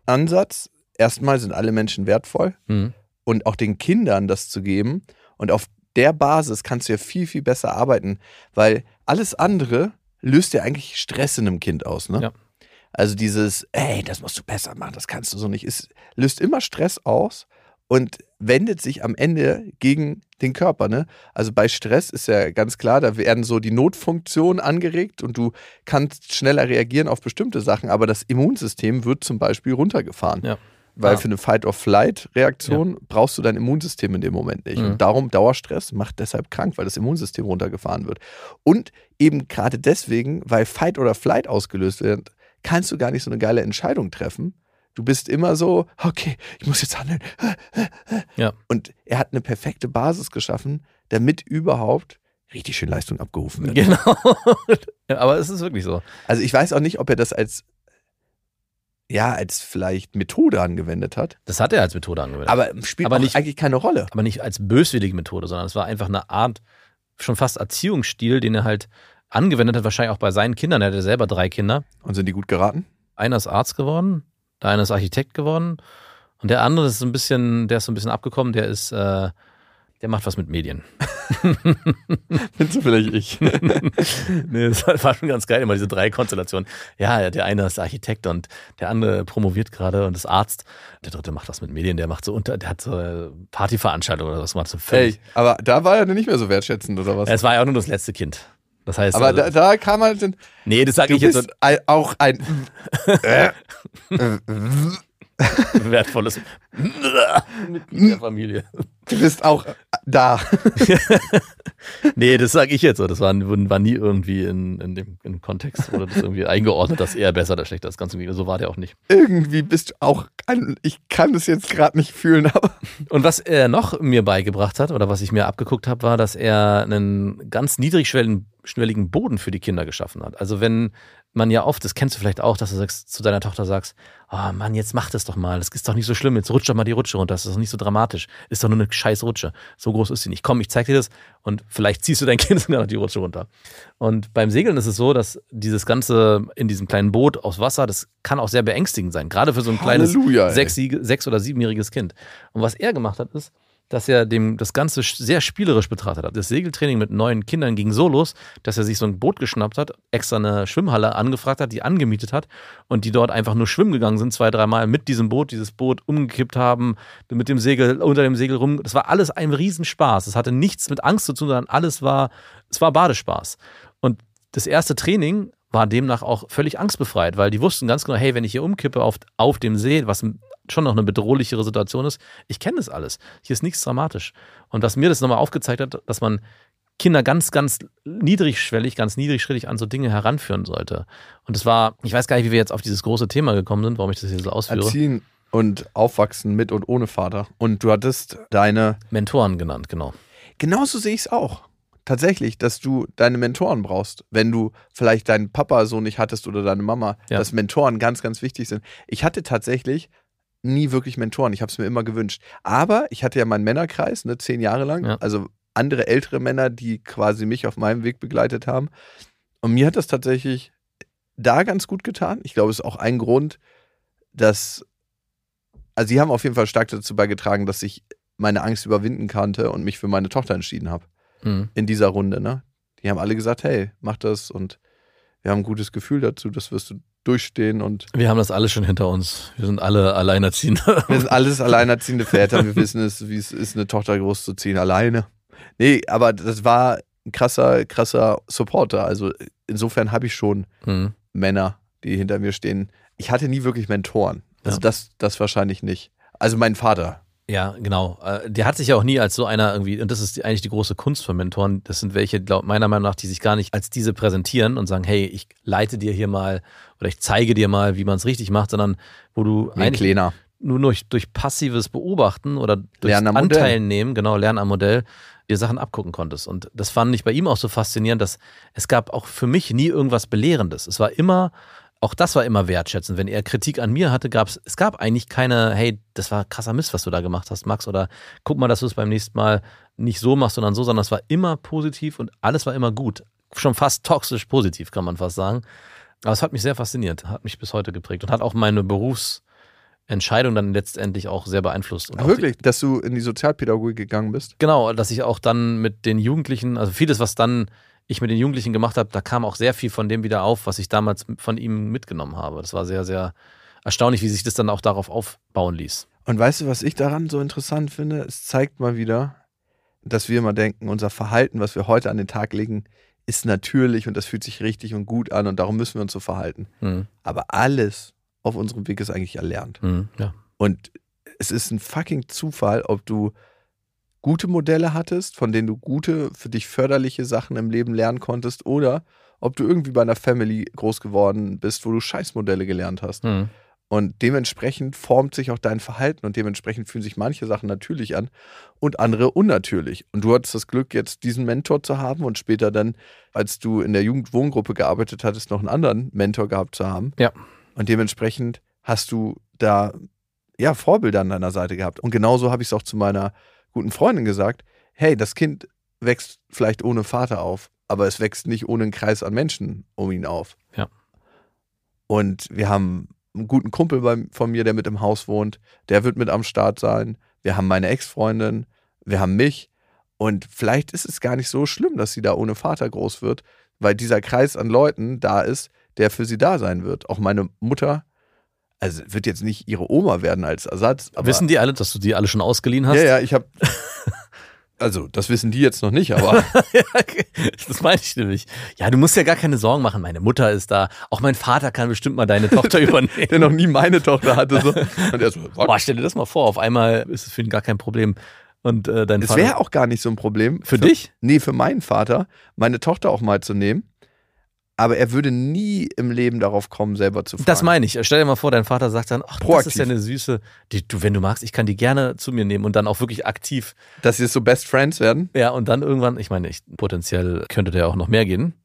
Ansatz, erstmal sind alle Menschen wertvoll Mhm. und auch den Kindern das zu geben und auf der Basis kannst du ja viel, viel besser arbeiten, weil alles andere löst ja eigentlich Stress in einem Kind aus, ne? Ja. Also dieses, ey, das musst du besser machen, das kannst du so nicht, es löst immer Stress aus und wendet sich am Ende gegen den Körper, ne? Also bei Stress ist ja ganz klar, da werden so die Notfunktionen angeregt und du kannst schneller reagieren auf bestimmte Sachen, aber das Immunsystem wird zum Beispiel runtergefahren. Ja. Weil Ja. für eine Fight-or-Flight-Reaktion brauchst du dein Immunsystem in dem Moment nicht. Mhm. Und darum Dauerstress macht deshalb krank, weil das Immunsystem runtergefahren wird. Und eben gerade deswegen, weil Fight oder Flight ausgelöst wird, kannst du gar nicht so eine geile Entscheidung treffen, Du bist immer so, okay, ich muss jetzt handeln. Ja. Und er hat eine perfekte Basis geschaffen, damit überhaupt richtig schön Leistung abgerufen wird. Genau. Aber es ist wirklich so. Also ich weiß auch nicht, ob er das als ja, als vielleicht Methode angewendet hat. Das hat er als Methode angewendet. Aber spielt Aber nicht- eigentlich keine Rolle. aber nicht als böswillige Methode, sondern es war einfach eine Art, schon fast Erziehungsstil, den er halt angewendet hat, wahrscheinlich auch bei seinen Kindern. Er hatte selber drei Kinder. Und sind die gut geraten? Einer ist Arzt geworden, der eine ist Architekt geworden und der andere ist so ein bisschen, der ist so ein bisschen abgekommen, der ist, äh, der macht was mit Medien. Du vielleicht ich? nee, das war schon ganz geil, immer diese drei Konstellationen. Ja, der eine ist Architekt und der andere promoviert gerade und ist Arzt. Der dritte macht was mit Medien, der macht so unter, der hat so äh, Partyveranstaltungen oder was macht so völlig. Hey, aber da war er nicht mehr so wertschätzend oder was? Es war ja auch nur das letzte Kind. Das heißt, aber also, da, da kam halt, dann- nee, das sage ich jetzt ein, auch ein so wertvolles Mitglied der Familie. Du bist auch da. Nee, das sage ich jetzt so. Das war, war nie irgendwie in, in dem in Kontext oder das irgendwie eingeordnet, dass er besser oder schlechter ist. Ganz im Gegenteil, so war der auch nicht. Irgendwie bist du auch ein, ich kann es jetzt gerade nicht fühlen, aber Und was er noch mir beigebracht hat oder was ich mir abgeguckt habe, war, dass er einen ganz niedrigschwelligen schwelligen Boden für die Kinder geschaffen hat. Also wenn man ja oft, das kennst du vielleicht auch, dass du sagst, zu deiner Tochter sagst, oh Mann, jetzt mach das doch mal, das ist doch nicht so schlimm, jetzt rutsch doch mal die Rutsche runter, das ist doch nicht so dramatisch, ist doch nur eine scheiß Rutsche, so groß ist sie nicht. Komm, ich zeig dir das und vielleicht ziehst du dein Kind sogar noch die Rutsche runter. Und beim Segeln ist es so, dass dieses Ganze in diesem kleinen Boot aus Wasser, das kann auch sehr beängstigend sein, gerade für so ein kleines Halleluja, sechs, sechs oder siebenjähriges Kind. Und was er gemacht hat, ist, dass er dem das Ganze sehr spielerisch betrachtet hat. Das Segeltraining mit neuen Kindern ging so los, dass er sich so ein Boot geschnappt hat, extra eine Schwimmhalle angefragt hat, die angemietet hat und die dort einfach nur schwimmen gegangen sind, zwei, dreimal mit diesem Boot, dieses Boot umgekippt haben, mit dem Segel, unter dem Segel rum. Das war alles ein Riesenspaß. Es hatte nichts mit Angst zu tun, sondern alles war, es war Badespaß. Und das erste Training war demnach auch völlig angstbefreit, weil die wussten ganz genau, hey, wenn ich hier umkippe auf, auf dem See, was schon noch eine bedrohlichere Situation ist, ich kenne das alles. Hier ist nichts dramatisch. Und was mir das nochmal aufgezeigt hat, dass man Kinder ganz, ganz niedrigschwellig, ganz niedrigschrittig an so Dinge heranführen sollte. Und es war, ich weiß gar nicht, wie wir jetzt auf dieses große Thema gekommen sind, warum ich das hier so ausführe. erziehen und aufwachsen mit und ohne Vater. Und du hattest deine, Mentoren genannt, genau. genauso sehe ich es auch. Tatsächlich, dass du deine Mentoren brauchst, wenn du vielleicht deinen Papa so nicht hattest oder deine Mama, Ja. dass Mentoren ganz, ganz wichtig sind. Ich hatte tatsächlich nie wirklich Mentoren. Ich habe es mir immer gewünscht. Aber ich hatte ja meinen Männerkreis, ne, zehn Jahre lang. Ja. Also andere ältere Männer, die quasi mich auf meinem Weg begleitet haben. Und mir hat das tatsächlich da ganz gut getan. Ich glaube, es ist auch ein Grund, dass, also sie haben auf jeden Fall stark dazu beigetragen, dass ich meine Angst überwinden konnte und mich für meine Tochter entschieden habe Mhm. in dieser Runde. Ne? Die haben alle gesagt, hey, mach das und wir haben ein gutes Gefühl dazu, das wirst du durchstehen und Wir haben das alles schon hinter uns. Wir sind alle Alleinerziehende. wir sind alles alleinerziehende Väter, wir wissen es, wie es ist, eine Tochter großzuziehen, alleine. Nee, aber das war ein krasser, krasser Supporter. Also insofern habe ich schon Mhm. Männer, die hinter mir stehen. Ich hatte nie wirklich Mentoren. Also Ja. das, das wahrscheinlich nicht. Also mein Vater. Ja, genau. Äh, Der hat sich ja auch nie als so einer irgendwie, und das ist eigentlich die große Kunst von Mentoren, das sind welche, glaub, meiner Meinung nach, die sich gar nicht als diese präsentieren und sagen, hey, ich leite dir hier mal oder ich zeige dir mal, wie man es richtig macht, sondern wo du eigentlich Kleiner. nur durch, durch passives Beobachten oder durch. Anteil nehmen, genau, Lernen am Modell, dir Sachen abgucken konntest. Und das fand ich bei ihm auch so faszinierend, dass es gab auch für mich nie irgendwas Belehrendes. Es war immer, auch das war immer wertschätzend. Wenn er Kritik an mir hatte, gab es, es gab eigentlich keine, hey, das war krasser Mist, was du da gemacht hast, Max, oder guck mal, dass du es beim nächsten Mal nicht so machst, sondern so, sondern es war immer positiv und alles war immer gut. Schon fast toxisch positiv, kann man fast sagen. Aber es hat mich sehr fasziniert, hat mich bis heute geprägt und hat auch meine Berufsentscheidung dann letztendlich auch sehr beeinflusst. Und auch wirklich, dass du in die Sozialpädagogik gegangen bist? Genau, dass ich auch dann mit den Jugendlichen, also vieles, was dann ich mit den Jugendlichen gemacht habe, da kam auch sehr viel von dem wieder auf, was ich damals von ihm mitgenommen habe. Das war sehr, sehr erstaunlich, wie sich das dann auch darauf aufbauen ließ. Und weißt du, was ich daran so interessant finde? Es zeigt mal wieder, dass wir immer denken, unser Verhalten, was wir heute an den Tag legen, ist natürlich und das fühlt sich richtig und gut an und darum müssen wir uns so verhalten. Hm, Aber alles auf unserem Weg ist eigentlich erlernt. hm, ja. Und es ist ein fucking Zufall, ob du gute Modelle hattest, von denen du gute, für dich förderliche Sachen im Leben lernen konntest, oder ob du irgendwie bei einer Family groß geworden bist, wo du Scheißmodelle gelernt hast. Hm. Und dementsprechend formt sich auch dein Verhalten und dementsprechend fühlen sich manche Sachen natürlich an und andere unnatürlich. Und du hattest das Glück, jetzt diesen Mentor zu haben und später dann, als du in der Jugendwohngruppe gearbeitet hattest, noch einen anderen Mentor gehabt zu haben. Ja. Und dementsprechend hast du da ja Vorbilder an deiner Seite gehabt. Und genauso habe ich es auch zu meiner guten Freundin gesagt: Hey, das Kind wächst vielleicht ohne Vater auf, aber es wächst nicht ohne einen Kreis an Menschen um ihn auf. Ja. Und wir haben einen guten Kumpel bei, von mir, der mit im Haus wohnt, der wird mit am Start sein. Wir haben meine Ex-Freundin, wir haben mich. Und vielleicht ist es gar nicht so schlimm, dass sie da ohne Vater groß wird, weil dieser Kreis an Leuten da ist, der für sie da sein wird. Auch meine Mutter, also wird jetzt nicht ihre Oma werden als Ersatz. Wissen die alle, dass du die alle schon ausgeliehen hast? Ja, ja, ich habe. Also, das wissen die jetzt noch nicht, aber Ja, das meine ich nämlich. Ja, du musst ja gar keine Sorgen machen. Meine Mutter ist da. Auch mein Vater kann bestimmt mal deine Tochter übernehmen. der noch nie meine Tochter hatte. So. Und er so, Boah, stell dir das mal vor. Auf einmal ist es für ihn gar kein Problem. Und äh, dein es Vater. wäre auch gar nicht so ein Problem. Für dich? Nee, für meinen Vater, meine Tochter auch mal zu nehmen. Aber er würde nie im Leben darauf kommen, selber zu fragen. Das meine ich. Stell dir mal vor, dein Vater sagt dann, ach, das Proaktiv. ist ja eine süße, die, du, wenn du magst, ich kann die gerne zu mir nehmen und dann auch wirklich aktiv. Dass sie so Best Friends werden. Ja, und dann irgendwann, ich meine, ich, potenziell könnte der auch noch mehr gehen.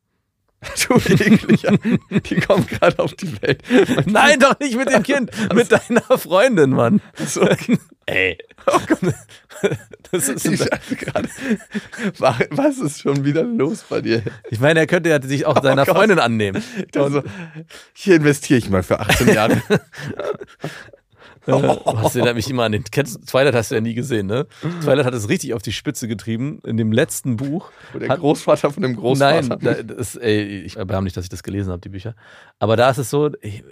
Du ekliger. Die kommen gerade auf die Welt. Nein, doch nicht mit dem Kind, mit deiner Freundin, Mann. So, Ey. Das ist ich gerade, wa- was ist schon wieder los bei dir? ich meine, er könnte ja sich auch seiner Gott. Freundin annehmen. Also, hier investiere ich mal für 18 Jahre. Hast du mich immer an den kennst, Twilight hast du ja nie gesehen, ne? Twilight hat es richtig auf die Spitze getrieben. In dem letzten Buch. Wo der Hat- Großvater von dem Großvater. Nein, da, das, ey, ich erbärme nicht, dass ich das gelesen habe, die Bücher. Aber da ist es so, ich-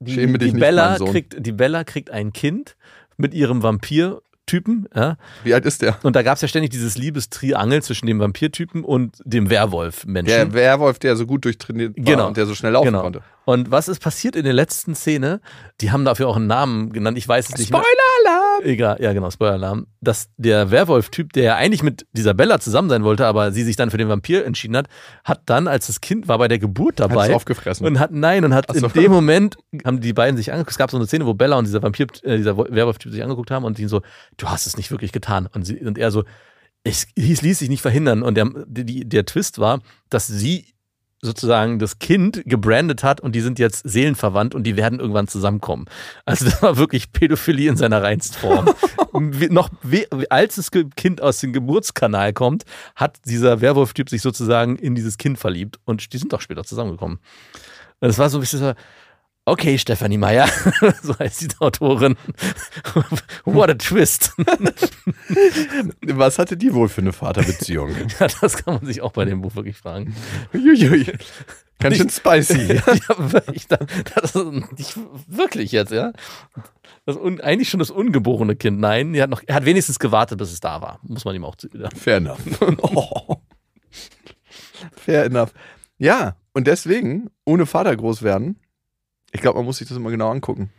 die, die, nicht, Bella Sohn. kriegt, die Bella kriegt ein Kind mit ihrem Vampir-Typen, ja. Wie alt ist der? Und da gab es ja ständig dieses Liebestriangel zwischen dem Vampirtypen und dem Werwolf-Menschen. Der Werwolf, der so gut durchtrainiert war Genau. und der so schnell laufen Genau. konnte. Und was ist passiert in der letzten Szene? Die haben dafür auch einen Namen genannt. Ich weiß es nicht. Spoiler-Alarm! Egal, ja genau, Spoiler-Alarm. Dass der Werwolf-Typ, der ja eigentlich mit dieser Bella zusammen sein wollte, aber sie sich dann für den Vampir entschieden hat, hat dann, als das Kind war bei der Geburt Hat es dabei aufgefressen. und hat, nein, und hat Ach so. in dem Moment, haben die beiden sich angeguckt, es gab so eine Szene, wo Bella und dieser Vampir, äh, dieser Werwolf-Typ sich angeguckt haben und die so, du hast es nicht wirklich getan. Und, sie, und er so, es ließ sich nicht verhindern. Und der, die, der Twist war, dass sie sozusagen das Kind gebrandet hat und die sind jetzt seelenverwandt und die werden irgendwann zusammenkommen. Also das war wirklich Pädophilie in seiner Reinstform. Wie- Noch als das Kind aus dem Geburtskanal kommt, hat dieser Werwolf-Typ sich sozusagen in dieses Kind verliebt und die sind doch später zusammengekommen. Es war so ein bisschen so, okay, Stefanie Meyer, so heißt die Autorin. What a twist. Was hatte die wohl für eine Vaterbeziehung? Ja, das kann man sich auch bei dem Buch wirklich fragen. Uiuiui. Ganz schön spicy. ja, wirklich, da- das ist nicht wirklich jetzt, ja. Das un, eigentlich schon das ungeborene Kind. Nein, er hat, noch, er hat wenigstens gewartet, bis es da war. Muss man ihm auch. Ja. Fair enough. Oh. Fair enough. Ja, und deswegen, ohne Vater groß werden, ich glaube, man muss sich das immer genau angucken.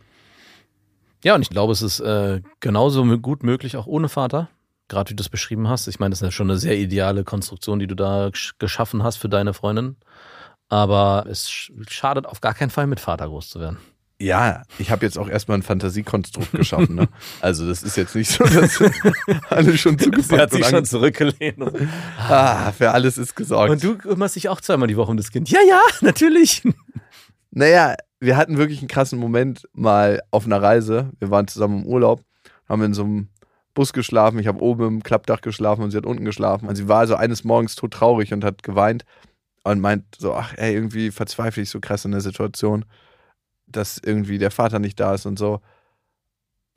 ja, und ich glaube, es ist äh, genauso gut möglich, auch ohne Vater. Gerade wie du es beschrieben hast. Ich meine, das ist ja schon eine sehr ideale Konstruktion, die du da gesch- geschaffen hast für deine Freundin. Aber es sch- schadet auf gar keinen Fall, mit Vater groß zu werden. Ja, ich habe jetzt auch erstmal ein Fantasiekonstrukt geschaffen. Ne? Also das ist jetzt nicht so, dass alle schon zugepackt Sie hat sich schon zurückgelehnt. Ah, für alles ist gesorgt. und du kümmerst dich auch zweimal die Woche um das Kind. Ja, ja, natürlich. Naja, wir hatten wirklich einen krassen Moment mal auf einer Reise. Wir waren zusammen im Urlaub, haben in so einem Bus geschlafen. Ich habe oben im Klappdach geschlafen und sie hat unten geschlafen. Und sie war also eines Morgens todtraurig und hat geweint und meint so, ach ey, irgendwie verzweifle ich so krass in der Situation, dass irgendwie der Vater nicht da ist und so.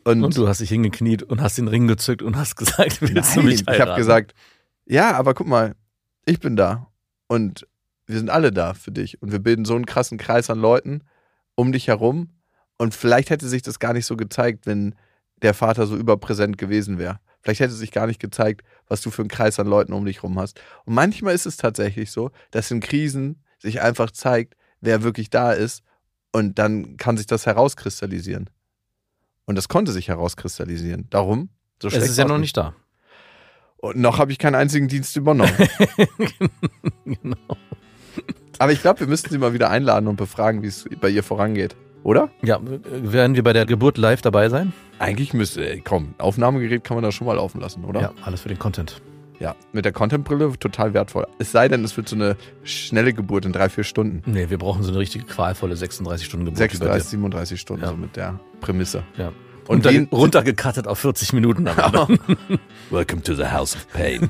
Und, Und du hast dich hingekniet und hast den Ring gezückt und hast gesagt, willst du Nein, mich ich heiraten? habe gesagt, ja, aber guck mal, ich bin da und wir sind alle da für dich und wir bilden so einen krassen Kreis an Leuten um dich herum und vielleicht hätte sich das gar nicht so gezeigt, wenn der Vater so überpräsent gewesen wäre. Vielleicht hätte sich gar nicht gezeigt, was du für einen Kreis an Leuten um dich herum hast. Und manchmal ist es tatsächlich so, dass in Krisen sich einfach zeigt, wer wirklich da ist und dann kann sich das herauskristallisieren. Und das konnte sich herauskristallisieren. Darum, so es ist ja noch nicht da. Und noch habe ich keinen einzigen Dienst übernommen. genau. Aber ich glaube, wir müssten sie mal wieder einladen und befragen, wie es bei ihr vorangeht. Oder? Ja, werden wir bei der Geburt live dabei sein? Eigentlich müsste, ey, komm, Aufnahmegerät kann man da schon mal laufen lassen, oder? Ja, alles für den Content. Ja, mit der Content-Brille total wertvoll. Es sei denn, es wird so eine schnelle Geburt in drei, vier Stunden. Nee, wir brauchen so eine richtige qualvolle 36 Stunden Geburt. 36, 37 Stunden, Ja. so mit der Prämisse. Ja. Und Und wen- runtergekattet auf 40 Minuten. Welcome to the House of Pain.